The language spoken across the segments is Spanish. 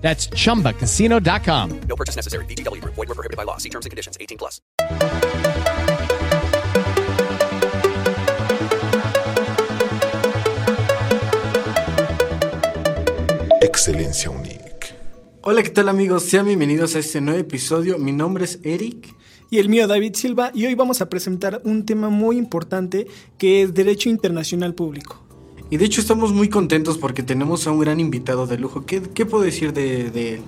That's chumbacasino.com. No purchase necessary. VGW Group. Void were prohibited by law. See terms and conditions. 18 plus. Excelencia Unique. Hola, ¿qué tal amigos? Sean bienvenidos a este nuevo episodio. Mi nombre es Eric. Y el mío David Silva y hoy vamos a presentar un tema muy importante que es Derecho Internacional Público. Y de hecho estamos muy contentos porque tenemos a un gran invitado de lujo. ¿Qué, qué puedo decir de, de él?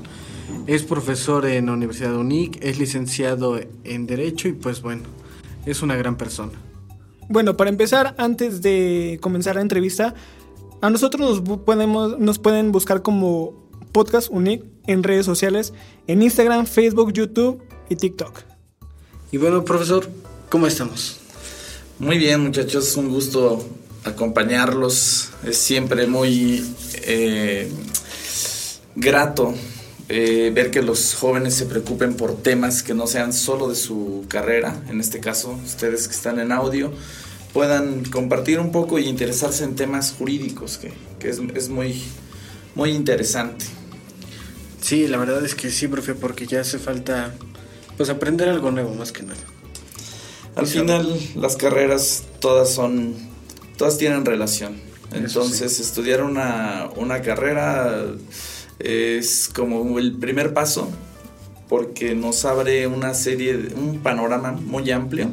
Es profesor en la Universidad de UNIC, es licenciado en Derecho y pues bueno, es una gran persona. Bueno, para empezar, antes de comenzar la entrevista, a nosotros nos, podemos, nos pueden buscar como Podcast Unic en redes sociales, en Instagram, Facebook, YouTube y TikTok. Y bueno, profesor, ¿cómo estamos? Muy bien, muchachos, un gusto acompañarlos. Es siempre muy eh, grato eh, ver que los jóvenes se preocupen por temas que no sean solo de su carrera. En este caso, ustedes que están en audio puedan compartir un poco y interesarse en temas jurídicos, que, que es, es muy, muy interesante. Sí, la verdad es que sí, profe, porque ya hace falta pues aprender algo nuevo más que nada. Al final, las carreras todas son, todas tienen relación. Entonces, estudiar una, una carrera es como el primer paso porque nos abre una serie, un panorama muy amplio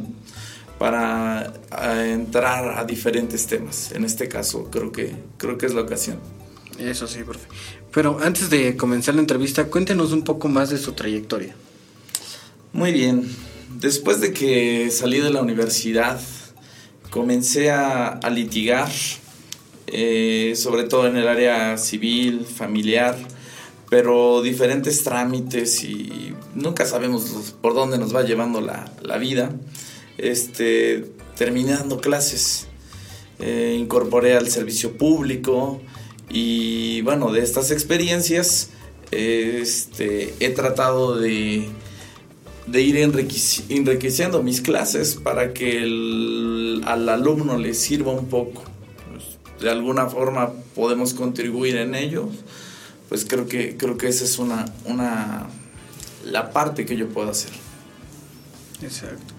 para a, entrar a diferentes temas. En este caso, creo que, creo que es la ocasión. Eso sí, profe. Pero antes de comenzar la entrevista, cuéntenos un poco más de su trayectoria. Muy bien. Después de que salí de la universidad, comencé a, a litigar, eh, sobre todo en el área civil, familiar, pero diferentes trámites y nunca sabemos por dónde nos va llevando la, la vida. Este, terminé dando clases, eh, incorporé al servicio público y bueno, de estas experiencias este, he tratado de de ir enriqueci- enriqueciendo mis clases para que el- al alumno le sirva un poco. Pues, de alguna forma podemos contribuir en ello. Pues creo que, creo que esa es una, una, la parte que yo puedo hacer. Exacto.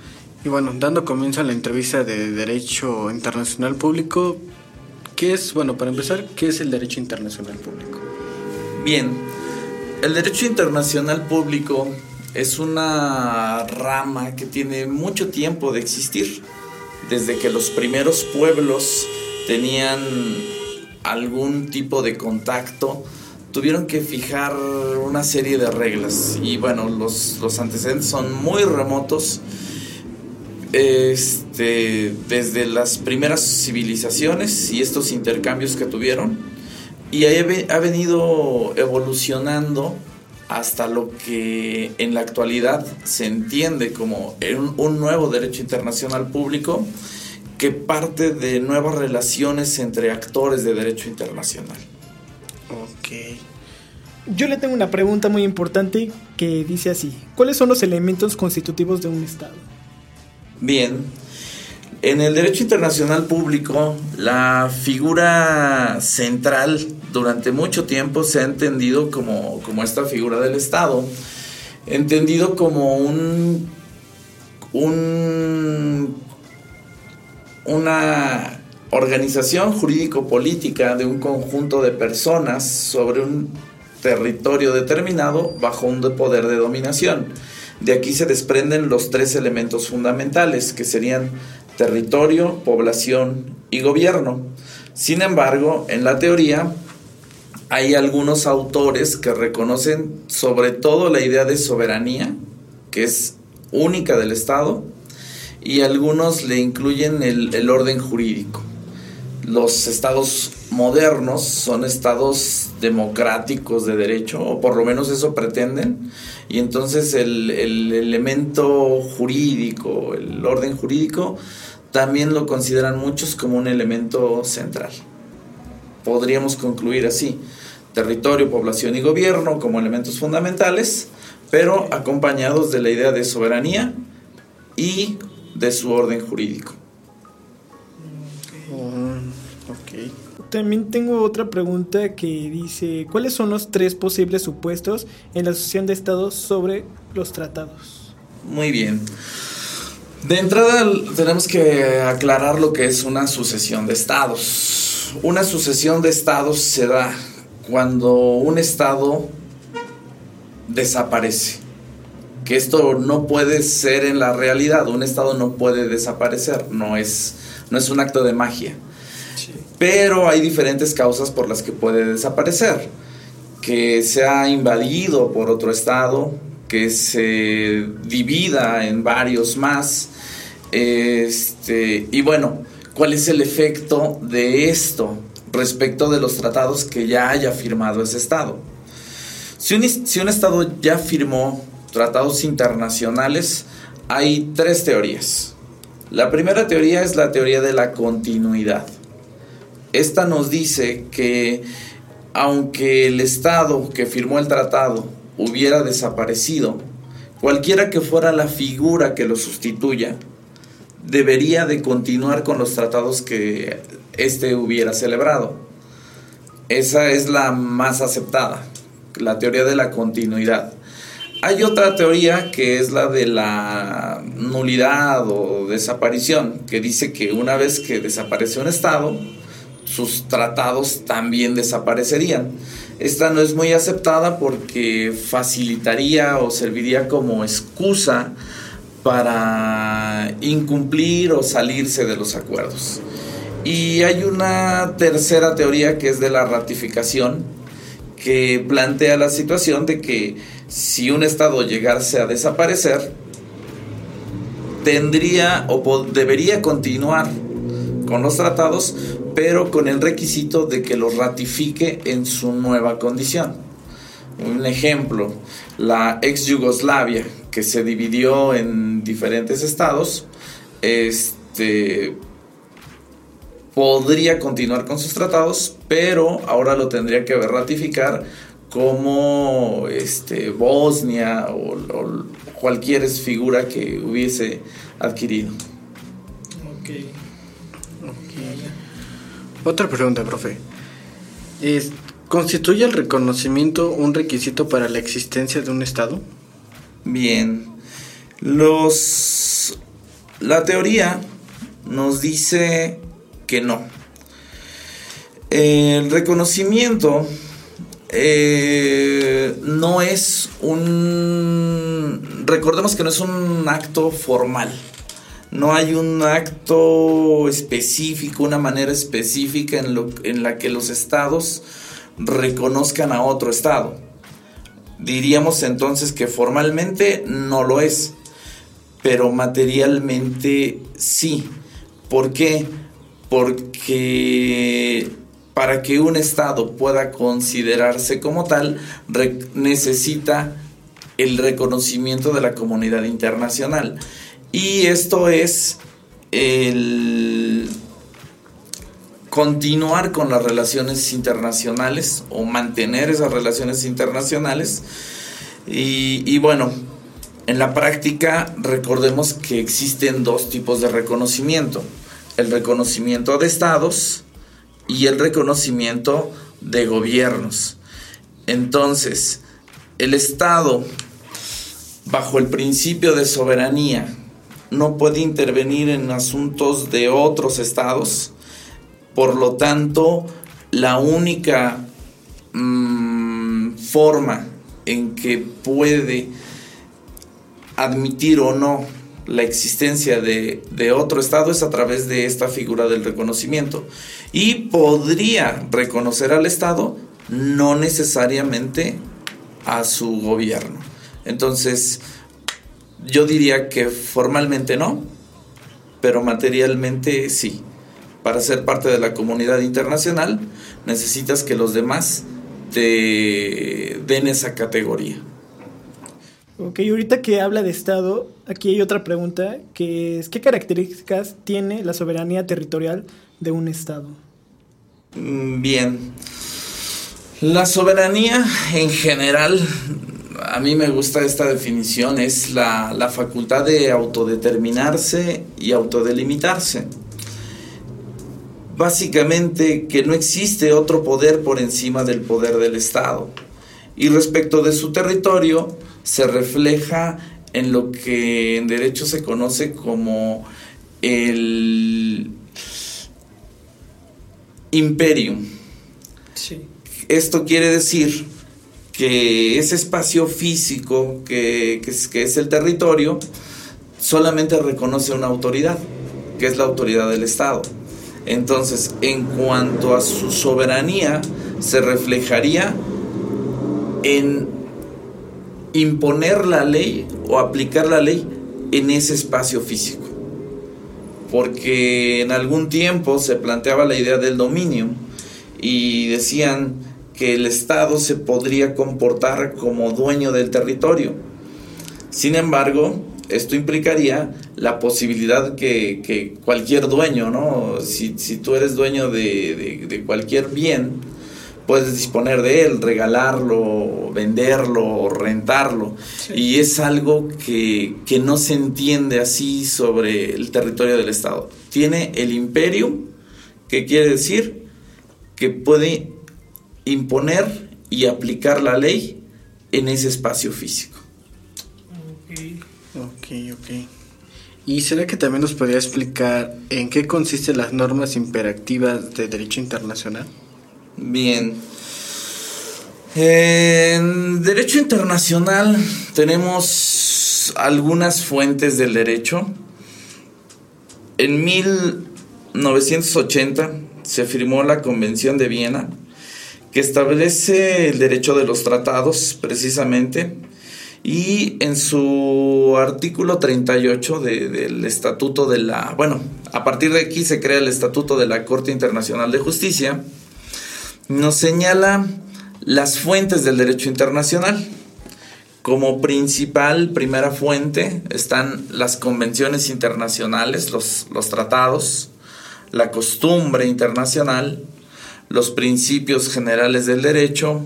Y bueno, dando comienzo a la entrevista de Derecho Internacional Público, ¿qué es, bueno, para empezar, qué es el Derecho Internacional Público? Bien, el derecho internacional público es una rama que tiene mucho tiempo de existir. Desde que los primeros pueblos tenían algún tipo de contacto, tuvieron que fijar una serie de reglas. Y bueno, los, los antecedentes son muy remotos. Este, desde las primeras civilizaciones y estos intercambios que tuvieron, y ahí ha venido evolucionando hasta lo que en la actualidad se entiende como un, un nuevo derecho internacional público que parte de nuevas relaciones entre actores de derecho internacional. Ok. Yo le tengo una pregunta muy importante que dice así, ¿cuáles son los elementos constitutivos de un Estado? Bien, en el derecho internacional público, la figura central durante mucho tiempo se ha entendido como, como esta figura del Estado, entendido como un, un una organización jurídico-política de un conjunto de personas sobre un territorio determinado bajo un de poder de dominación. De aquí se desprenden los tres elementos fundamentales, que serían territorio, población y gobierno. Sin embargo, en la teoría hay algunos autores que reconocen sobre todo la idea de soberanía, que es única del Estado, y algunos le incluyen el, el orden jurídico. Los estados modernos son estados democráticos de derecho, o por lo menos eso pretenden, y entonces el, el elemento jurídico, el orden jurídico, también lo consideran muchos como un elemento central. Podríamos concluir así, territorio, población y gobierno como elementos fundamentales, pero acompañados de la idea de soberanía y de su orden jurídico. También tengo otra pregunta que dice, ¿cuáles son los tres posibles supuestos en la asociación de estados sobre los tratados? Muy bien. De entrada tenemos que aclarar lo que es una sucesión de estados. Una sucesión de estados se da cuando un estado desaparece. Que esto no puede ser en la realidad. Un estado no puede desaparecer. No es, no es un acto de magia. Pero hay diferentes causas por las que puede desaparecer. Que sea invadido por otro estado, que se divida en varios más. Este, y bueno, ¿cuál es el efecto de esto respecto de los tratados que ya haya firmado ese estado? Si un, estado ya firmó tratados internacionales, hay tres teorías. La primera teoría es la teoría de la continuidad. Esta nos dice que aunque el Estado que firmó el tratado hubiera desaparecido, cualquiera que fuera la figura que lo sustituya, debería de continuar con los tratados que éste hubiera celebrado. Esa es la más aceptada, la teoría de la continuidad. Hay otra teoría que es la de la nulidad o desaparición, que dice que una vez que desaparece un Estado, sus tratados también desaparecerían. Esta no es muy aceptada porque facilitaría o serviría como excusa para incumplir o salirse de los acuerdos. Y hay una tercera teoría que es de la ratificación, que plantea la situación de que si un Estado llegase a desaparecer, tendría o debería continuar con los tratados, pero con el requisito de que los ratifique en su nueva condición. Un ejemplo, la ex Yugoslavia, que se dividió en diferentes estados, este, podría continuar con sus tratados, pero ahora lo tendría que ratificar como este, Bosnia o, o cualquier figura que hubiese adquirido. Okay. Otra pregunta, profe. ¿Constituye el reconocimiento un requisito para la existencia de un Estado? Bien. Los. La teoría nos dice que no. El reconocimiento eh, no es un. Recordemos que no es un acto formal no hay un acto específico, una manera específica en, lo, en la que los estados reconozcan a otro estado. Diríamos entonces que formalmente no lo es, pero materialmente sí. ¿Por qué? Porque para que un estado pueda considerarse como tal, necesita el reconocimiento de la comunidad internacional. Y esto es el continuar con las relaciones internacionales o mantener esas relaciones internacionales. Y, bueno, en la práctica recordemos que existen dos tipos de reconocimiento. El reconocimiento de estados y el reconocimiento de gobiernos. Entonces, el Estado, bajo el principio de soberanía, no puede intervenir en asuntos de otros estados. Por lo tanto, la única mm, forma en que puede admitir o no la existencia de, de, otro Estado es a través de esta figura del reconocimiento. Y podría reconocer al Estado, no necesariamente a su gobierno. Entonces, yo diría que formalmente no, pero materialmente sí. Para ser parte de la comunidad internacional necesitas que los demás te den esa categoría. Ok, ahorita que habla de Estado, aquí hay otra pregunta, que es, ¿qué características tiene la soberanía territorial de un Estado? Mm, Bien. La soberanía en general, a mí me gusta esta definición, es la, la facultad de autodeterminarse y autodelimitarse. Básicamente que no existe otro poder por encima del poder del Estado. Y respecto de su territorio, se refleja en lo que en derecho se conoce como el imperium. Sí. Esto quiere decir que ese espacio físico que, que es, que es el territorio solamente reconoce una autoridad, que es la autoridad del Estado. Entonces, en cuanto a su soberanía, se reflejaría en imponer la ley o aplicar la ley en ese espacio físico. Porque en algún tiempo se planteaba la idea del dominio y decían que el Estado se podría comportar como dueño del territorio. Sin embargo, esto implicaría la posibilidad que, que cualquier dueño, ¿no? Si, si tú eres dueño de, de- de cualquier bien, puedes disponer de él, regalarlo, venderlo, rentarlo. Y es algo que, que no se entiende así sobre el territorio del Estado. Tiene el imperio, que quiere decir que puede imponer y aplicar la ley en ese espacio físico. Ok. ¿Y será que también nos podría explicar en qué consisten las normas imperativas de derecho internacional? Bien. En derecho internacional tenemos algunas fuentes del derecho. En 1980 se firmó la Convención de Viena, que establece el derecho de los tratados precisamente, y en su artículo 38 de- del Estatuto de la... Bueno, a partir de aquí se crea el Estatuto de la Corte Internacional de Justicia, nos señala las fuentes del derecho internacional. Como principal, primera fuente, están las convenciones internacionales, los, los tratados, la costumbre internacional, los principios generales del derecho,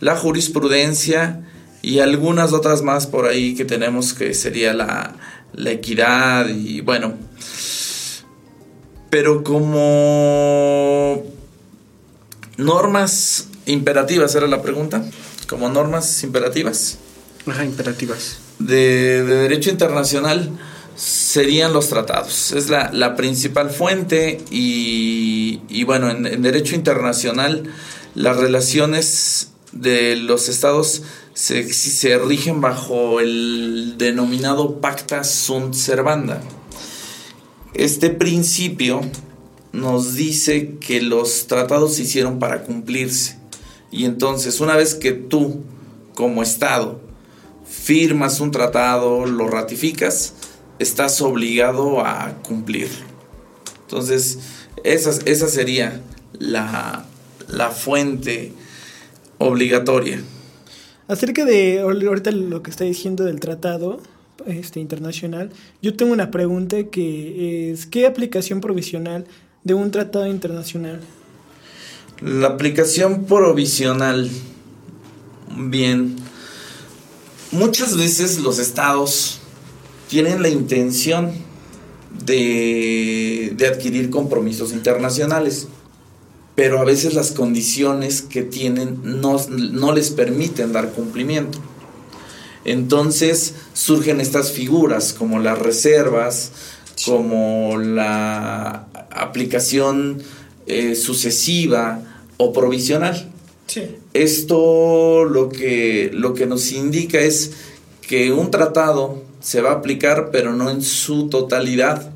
la jurisprudencia y algunas otras más por ahí que tenemos que sería la, la equidad y bueno. Pero como normas imperativas era la pregunta, como normas imperativas Ajá, imperativas. de, de derecho internacional serían los tratados. Es la, la principal fuente y, y bueno, en, en derecho internacional las relaciones de los estados se, rigen bajo el denominado pacta sunt servanda. Este principio nos dice que los tratados se hicieron para cumplirse. Y entonces, una vez que tú, como Estado, firmas un tratado, lo ratificas, estás obligado a cumplirlo. Entonces, esa, esa sería la, la fuente obligatoria. Acerca de ahorita lo que está diciendo del tratado este, internacional, yo tengo una pregunta que es, ¿qué aplicación provisional de un tratado internacional? La aplicación provisional. Bien. Muchas veces los estados tienen la intención de, de adquirir compromisos internacionales, pero a veces las condiciones que tienen no, no les permiten dar cumplimiento. Entonces surgen estas figuras como las reservas, como la aplicación eh, sucesiva o provisional. Sí. Esto lo que, lo que nos indica es que un tratado se va a aplicar, pero no en su totalidad,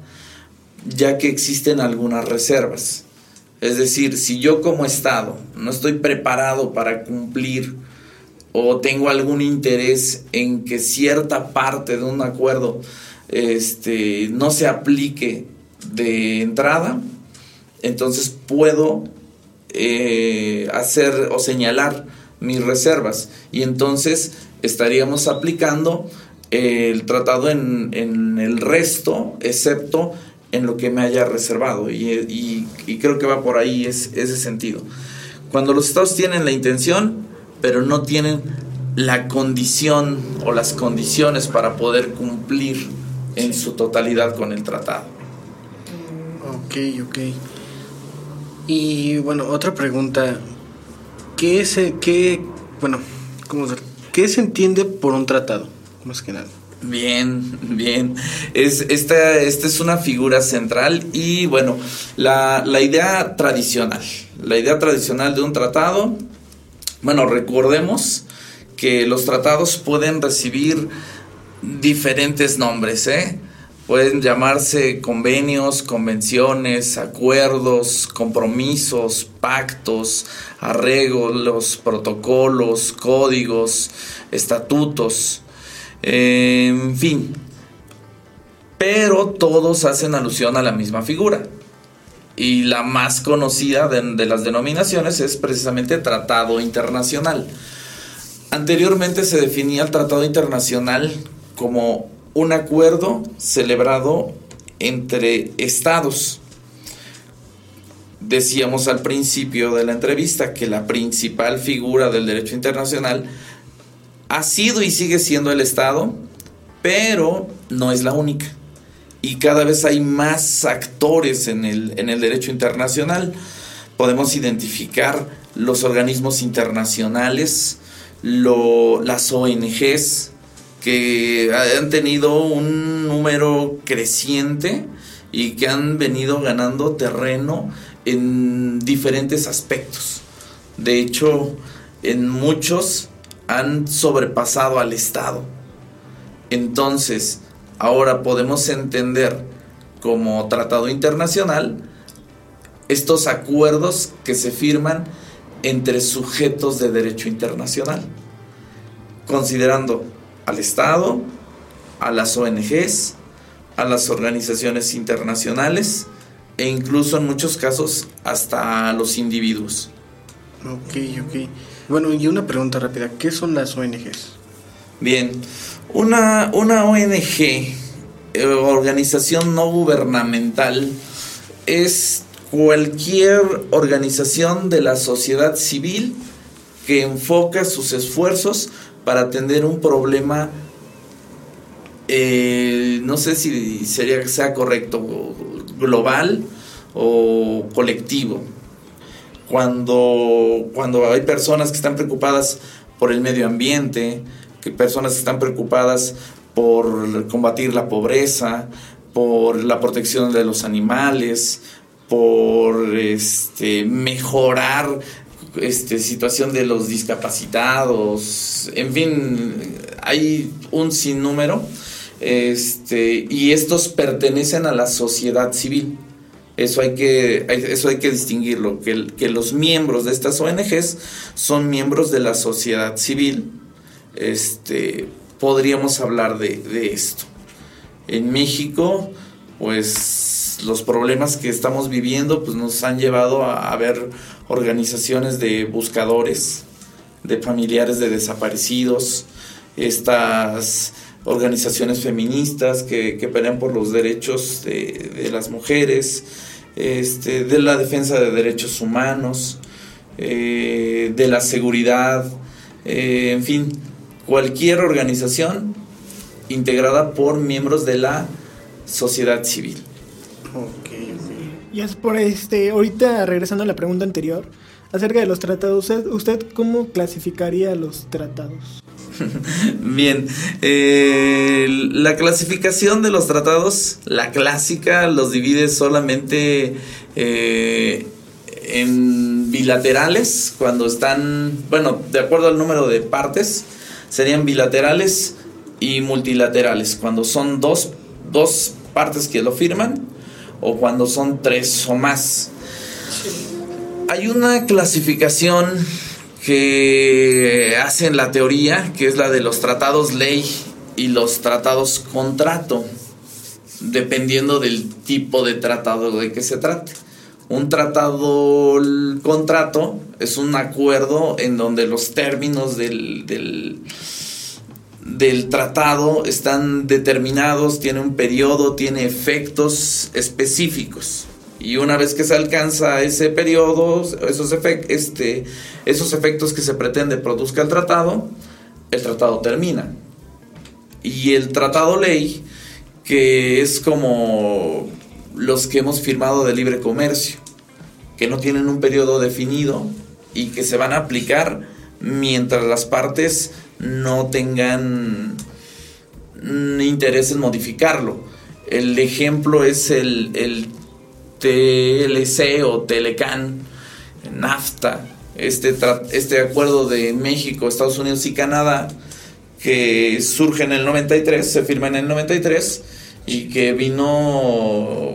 ya que existen algunas reservas. Es decir, si yo como Estado no estoy preparado para cumplir o tengo algún interés en que cierta parte de un acuerdo este, no se aplique de entrada, entonces puedo eh, hacer o señalar mis reservas. Y entonces estaríamos aplicando el tratado en, en el resto, excepto en lo que me haya reservado. Y, y- y creo que va por ahí es, ese sentido. Cuando los estados tienen la intención, pero no tienen la condición o las condiciones para poder cumplir en su totalidad con el tratado. Ok, ok. Y bueno, otra pregunta. ¿Qué se, qué, bueno, cómo se, qué se entiende por un tratado? Más que nada. Bien, bien. Es, esta, esta es una figura central y bueno, la, la idea tradicional. La idea tradicional de un tratado, bueno, recordemos que los tratados pueden recibir diferentes nombres, ¿eh? Pueden llamarse convenios, convenciones, acuerdos, compromisos, pactos, arreglos, protocolos, códigos, estatutos, en fin. Pero todos hacen alusión a la misma figura. Y la más conocida de, de las denominaciones es precisamente Tratado Internacional. Anteriormente se definía el Tratado Internacional como un acuerdo celebrado entre estados. Decíamos al principio de la entrevista que la principal figura del derecho internacional ha sido y sigue siendo el Estado, pero no es la única. Y cada vez hay más actores en el, en el derecho internacional. Podemos identificar los organismos internacionales, las ONGs, que han tenido un número creciente y que han venido ganando terreno en diferentes aspectos. De hecho, en muchos han sobrepasado al Estado. Entonces, ahora podemos entender como tratado internacional estos acuerdos que se firman entre sujetos de derecho internacional, considerando al Estado, a las ONGs, a las organizaciones internacionales e incluso en muchos casos hasta los individuos. Ok, ok. Bueno, y una pregunta rápida. ¿Qué son las ONGs? Bien, una, una ONG, eh, organización no gubernamental, es cualquier organización de la sociedad civil que enfoca sus esfuerzos para atender un problema, eh, no sé si sería sea correcto, global o colectivo. Cuando, cuando hay personas que están preocupadas por el medio ambiente, que personas que están preocupadas por combatir la pobreza, por la protección de los animales, por este mejorar este situación de los discapacitados, en fin, hay un sinnúmero este y estos pertenecen a la sociedad civil. Eso hay que, eso hay que distinguirlo, que, que los miembros de estas ONGs son miembros de la sociedad civil. Este, podríamos hablar de, de esto. En México, pues los problemas que estamos viviendo pues, nos han llevado a, a ver organizaciones de buscadores, de familiares de desaparecidos, estas organizaciones feministas que, que pelean por los derechos de, de las mujeres, este, de la defensa de derechos humanos, eh, de la seguridad, eh, en fin, cualquier organización integrada por miembros de la sociedad civil. Y es por este, ahorita regresando a la pregunta anterior, acerca de los tratados, ¿usted, usted cómo clasificaría los tratados? Bien, eh, la clasificación de los tratados, la clásica, los divide solamente eh, en bilaterales, cuando están, bueno, de acuerdo al número de partes, serían bilaterales y multilaterales, cuando son dos, dos partes que lo firman o cuando son tres o más. Hay una clasificación que hacen la teoría, que es la de los tratados ley y los tratados contrato, dependiendo del tipo de tratado de que se trate. Un tratado, contrato, es un acuerdo en donde los términos del, del, del tratado están determinados, tiene un periodo, tiene efectos específicos. Y una vez que se alcanza ese periodo, esos, efec- este, esos efectos que se pretende produzca el tratado, el tratado termina. Y el tratado ley, que es como los que hemos firmado de libre comercio, que no tienen un periodo definido y que se van a aplicar mientras las partes no tengan interés en modificarlo. El ejemplo es el, el TLC o Telecan, NAFTA, este, este acuerdo de México, Estados Unidos y Canadá, que surge en el 93, se firma en el 93 y que vino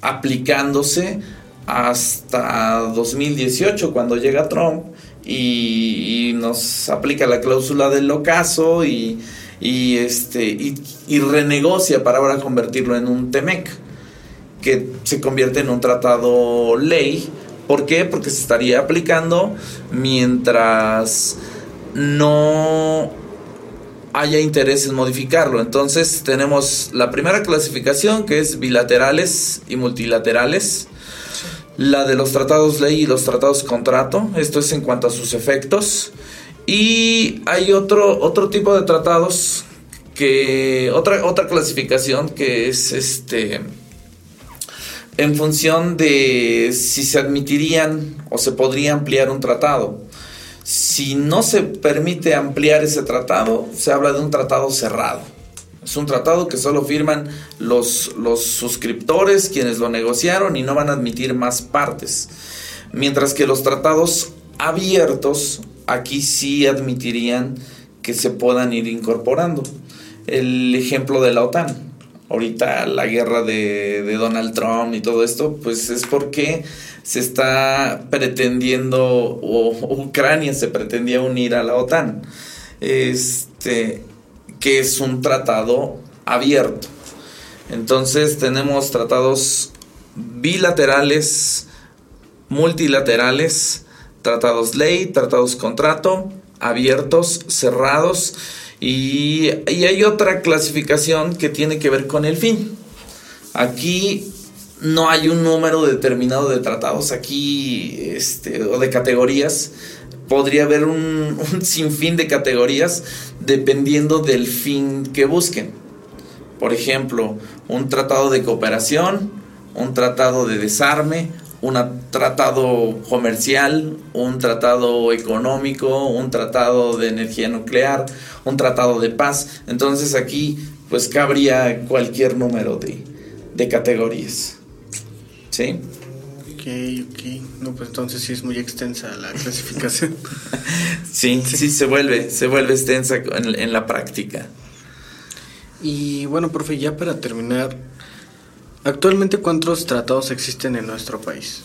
aplicándose hasta 2018 cuando llega Trump y, nos aplica la cláusula del ocaso y, y, este, y, y renegocia para ahora convertirlo en un TEMEC que se convierte en un tratado ley. ¿Por qué? Porque se estaría aplicando mientras no haya interés en modificarlo. Entonces tenemos la primera clasificación que es bilaterales y multilaterales. La de los tratados ley y los tratados contrato. Esto es en cuanto a sus efectos. Y hay otro, otro tipo de tratados que. Otra, otra clasificación que es este. En función de si se admitirían o se podría ampliar un tratado. Si no se permite ampliar ese tratado, se habla de un tratado cerrado. Es un tratado que solo firman los, los suscriptores, quienes lo negociaron y no van a admitir más partes. Mientras que los tratados abiertos, aquí sí admitirían que se puedan ir incorporando. El ejemplo de la OTAN. Ahorita la guerra de, de Donald Trump y todo esto, pues es porque se está pretendiendo, o Ucrania se pretendía unir a la OTAN. Este, que es un tratado abierto. Entonces tenemos tratados bilaterales, multilaterales, tratados ley, tratados contrato, abiertos, cerrados. Y, y hay otra clasificación que tiene que ver con el fin. Aquí no hay un número determinado de tratados aquí este, o de categorías. Podría haber un, un sinfín de categorías dependiendo del fin que busquen. Por ejemplo, un tratado de cooperación, un tratado de desarme, un tratado comercial, un tratado económico, un tratado de energía nuclear, un tratado de paz. Entonces aquí pues cabría cualquier número de, de categorías. ¿Sí? Ok, ok. No, pues entonces sí es muy extensa la clasificación. Sí, sí, se vuelve, se vuelve extensa en, en la práctica. y bueno, profe, ya para terminar, actualmente cuántos tratados existen en nuestro país?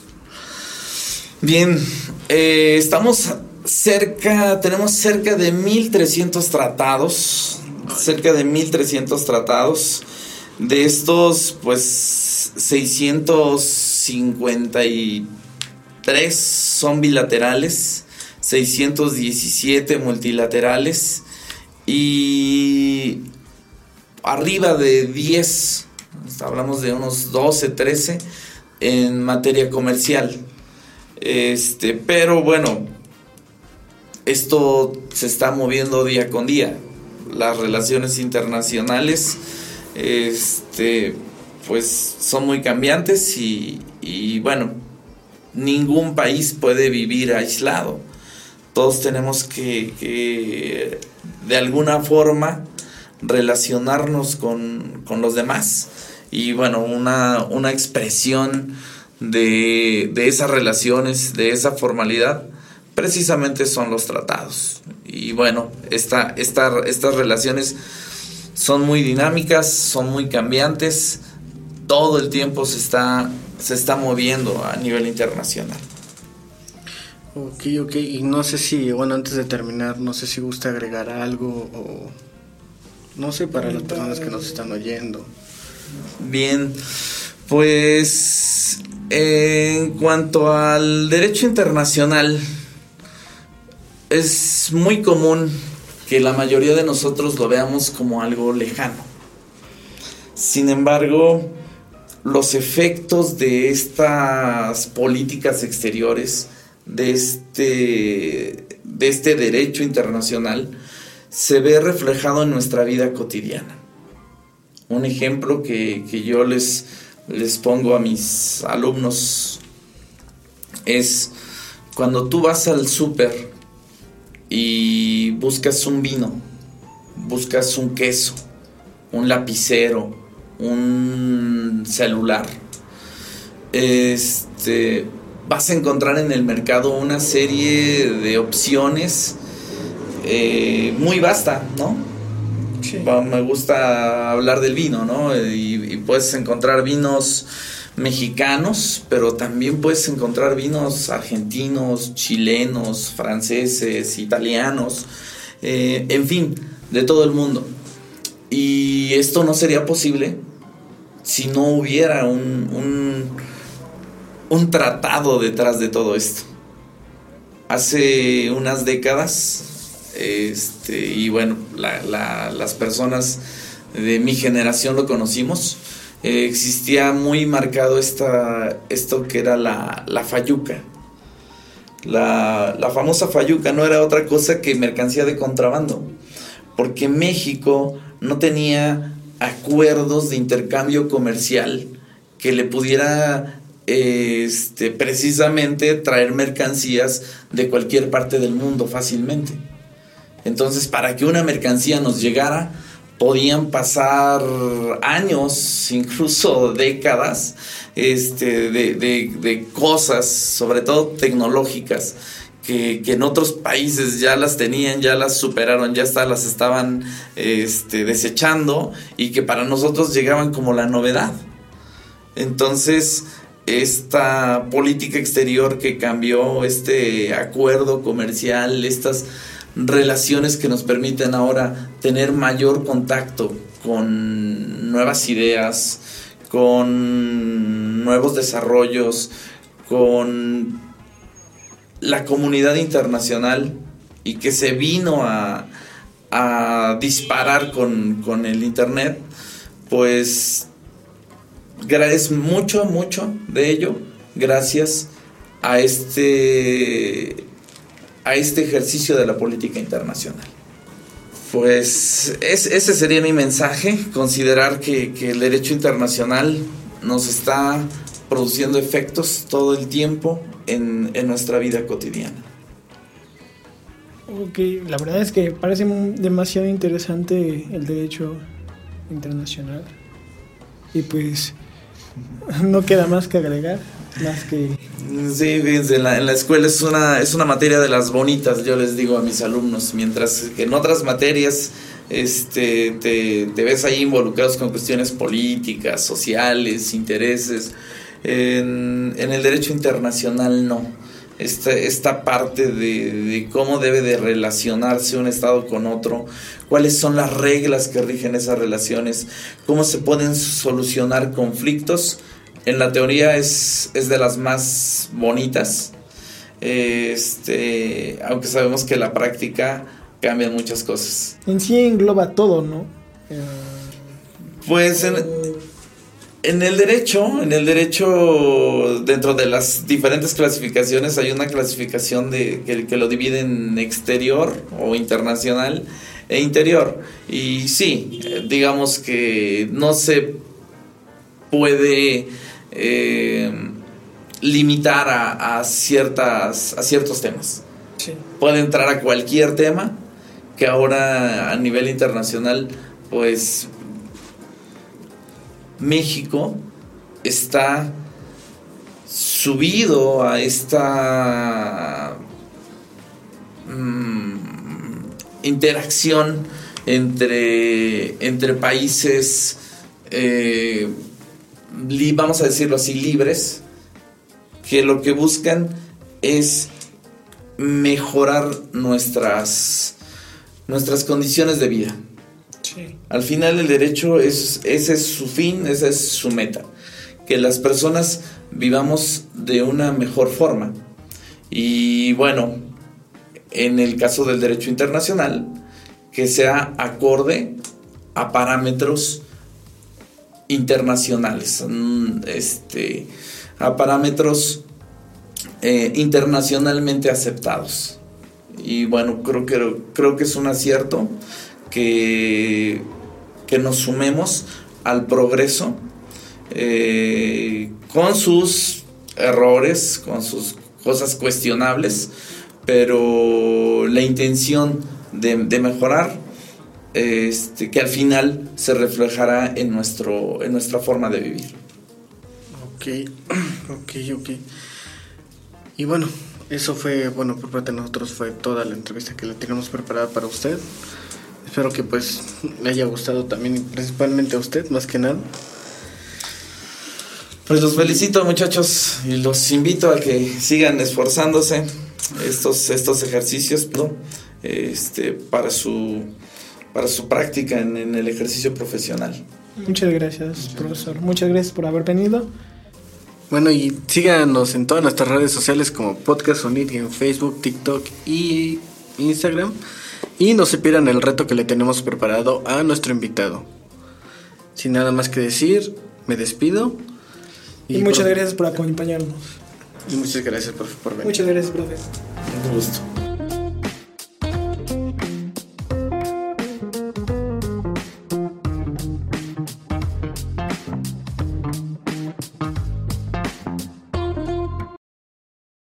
Bien, eh, estamos cerca, tenemos cerca de 1300 tratados, cerca de 1300 tratados. De estos, pues 653 son bilaterales, 617 multilaterales y arriba de 10, hablamos de unos 12, 13 en materia comercial. Este, pero bueno, esto se está moviendo día con día. Las relaciones internacionales, este, pues son muy cambiantes y, y bueno, ningún país puede vivir aislado. Todos tenemos que, de alguna forma relacionarnos con, con los demás. Y bueno, una, una expresión de, de esas relaciones, de esa formalidad, precisamente son los tratados. Y bueno, esta, estas relaciones son muy dinámicas, son muy cambiantes, todo el tiempo se está, se está moviendo a nivel internacional. Ok, ok. Y no sé si, bueno, antes de terminar, no sé si gusta agregar algo o... No sé, para las personas que nos están oyendo. Bien, pues En cuanto al derecho internacional, es muy común que la mayoría de nosotros lo veamos como algo lejano. Sin embargo, los efectos de estas políticas exteriores, de este, de este derecho internacional, se ve reflejado en nuestra vida cotidiana. Un ejemplo que, que yo les, les pongo a mis alumnos es cuando tú vas al súper y buscas un vino, buscas un queso, un lapicero, un celular, este, vas a encontrar en el mercado una serie de opciones eh, muy vasta, ¿no? Me gusta hablar del vino, ¿no? Y, y puedes encontrar vinos mexicanos, pero también puedes encontrar vinos argentinos, chilenos, franceses, italianos, eh, en fin, de todo el mundo. Y esto no sería posible si no hubiera un, un, tratado detrás de todo esto. Hace unas décadas, este, y bueno, la- la- las personas de mi generación lo conocimos, eh, existía muy marcado esta, esto que era la, la fayuca. La, la famosa fayuca no era otra cosa que mercancía de contrabando, porque México no tenía acuerdos de intercambio comercial que le pudiera este, precisamente traer mercancías de cualquier parte del mundo fácilmente. Entonces, para que una mercancía nos llegara, podían pasar años, incluso décadas, este, de, de- de cosas, sobre todo tecnológicas, que, en otros países ya las tenían, ya las superaron, ya las estaban este, desechando y que para nosotros llegaban como la novedad. Entonces, esta política exterior que cambió, este acuerdo comercial, estas relaciones que nos permiten ahora tener mayor contacto con nuevas ideas, con nuevos desarrollos, con la comunidad internacional y que se vino a, disparar con, el Internet, pues es mucho, mucho de ello gracias a este, a este ejercicio de la política internacional. Pues es- ese sería mi mensaje, considerar que el derecho internacional nos está produciendo efectos todo el tiempo en, en nuestra vida cotidiana. Ok, la verdad es que parece demasiado interesante el derecho internacional. Y pues no queda más que agregar, más que... Sí, fíjense, en la, en la escuela es una, es una materia de las bonitas, yo les digo a mis alumnos, mientras que en otras materias este, te, te ves ahí involucrados con cuestiones políticas, sociales, intereses. En, en el derecho internacional no. Esta, esta parte de, de cómo debe de relacionarse un Estado con otro, cuáles son las reglas que rigen esas relaciones, cómo se pueden solucionar conflictos, en la teoría es, es de las más bonitas, este, aunque sabemos que la práctica cambia muchas cosas. En sí engloba todo, ¿no? Eh, Pues en, en el derecho, en el derecho, dentro de las diferentes clasificaciones, hay una clasificación de que, que lo divide en exterior o internacional e interior. Y sí, digamos que no se puede eh, limitar a, a ciertas, a ciertos temas. Puede entrar a cualquier tema que ahora a nivel internacional, pues México está subido a esta mm, interacción entre, entre países, eh, vamos a decirlo así, libres, que lo que buscan es mejorar nuestras, nuestras condiciones de vida. Al final el derecho es, ese es su fin, esa es su meta. Que las personas vivamos de una mejor forma. Y bueno, en el caso del derecho internacional, que sea acorde a parámetros internacionales, mm, este, a parámetros eh, internacionalmente aceptados. Y bueno, creo que, creo que es un acierto que, que nos sumemos al progreso eh, con sus errores, con sus cosas cuestionables, pero la intención de, mejorar, este, que al final se reflejará en, nuestro, en nuestra forma de vivir. Ok, ok, ok. Y bueno, eso fue, bueno, por parte de nosotros fue toda la entrevista que le tenemos preparada para usted. Espero que pues le haya gustado también, principalmente a usted, más que nada. Pues los felicito muchachos y los invito a que sigan esforzándose estos, estos ejercicios ¿no? este, para, su, para su práctica en, en el ejercicio profesional. Muchas gracias, profesor. Muchas gracias por haber venido. Bueno, y síganos en todas nuestras redes sociales como Podcast Unit en Facebook, TikTok y Instagram. Y no se pierdan el reto que le tenemos preparado a nuestro invitado. Sin nada más que decir, me despido. Y, muchas por- gracias por acompañarnos. Y muchas gracias por, por venir. Muchas gracias, profe. Un gusto.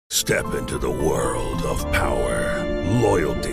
Step into the world of power, loyalty,